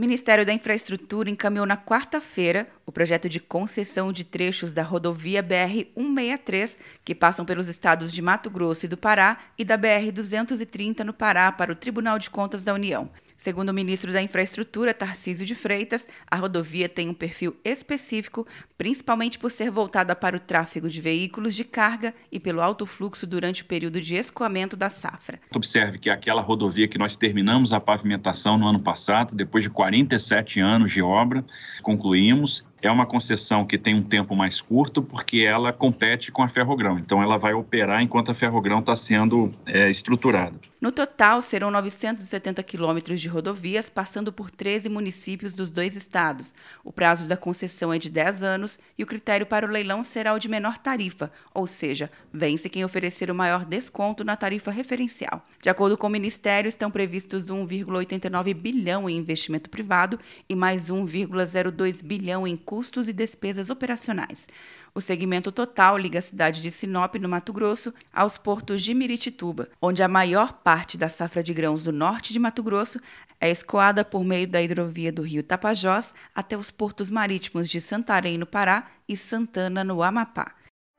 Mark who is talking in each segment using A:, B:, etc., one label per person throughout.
A: O Ministério da Infraestrutura encaminhou na quarta-feira o projeto de concessão de trechos da rodovia BR-163, que passam pelos estados de Mato Grosso e do Pará, e da BR-230 no Pará para o Tribunal de Contas da União. Segundo o ministro da Infraestrutura, Tarcísio de Freitas, a rodovia tem um perfil específico, principalmente por ser voltada para o tráfego de veículos de carga e pelo alto fluxo durante o período de escoamento da safra.
B: Observe que aquela rodovia que nós terminamos a pavimentação no ano passado, depois de 47 anos de obra, concluímos é uma concessão que tem um tempo mais curto porque ela compete com a Ferrogrão. Então, ela vai operar enquanto a Ferrogrão está sendo é, estruturada.
A: No total, serão 970 quilômetros de rodovias passando por 13 municípios dos dois estados. O prazo da concessão é de 10 anos e o critério para o leilão será o de menor tarifa, ou seja, vence quem oferecer o maior desconto na tarifa referencial. De acordo com o Ministério, estão previstos 1,89 bilhão em investimento privado e mais 1,02 bilhão em custos e despesas operacionais. O segmento total liga a cidade de Sinop, no Mato Grosso, aos portos de Miritituba, onde a maior parte da safra de grãos do norte de Mato Grosso é escoada por meio da hidrovia do rio Tapajós até os portos marítimos de Santarém, no Pará, e Santana, no Amapá.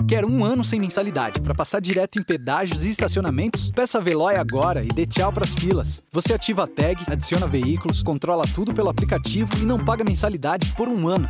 C: Quer um ano sem mensalidade para passar direto em pedágios e estacionamentos? Peça a Veloy agora e dê tchau para as filas. Você ativa a tag, adiciona veículos, controla tudo pelo aplicativo e não paga mensalidade por um ano.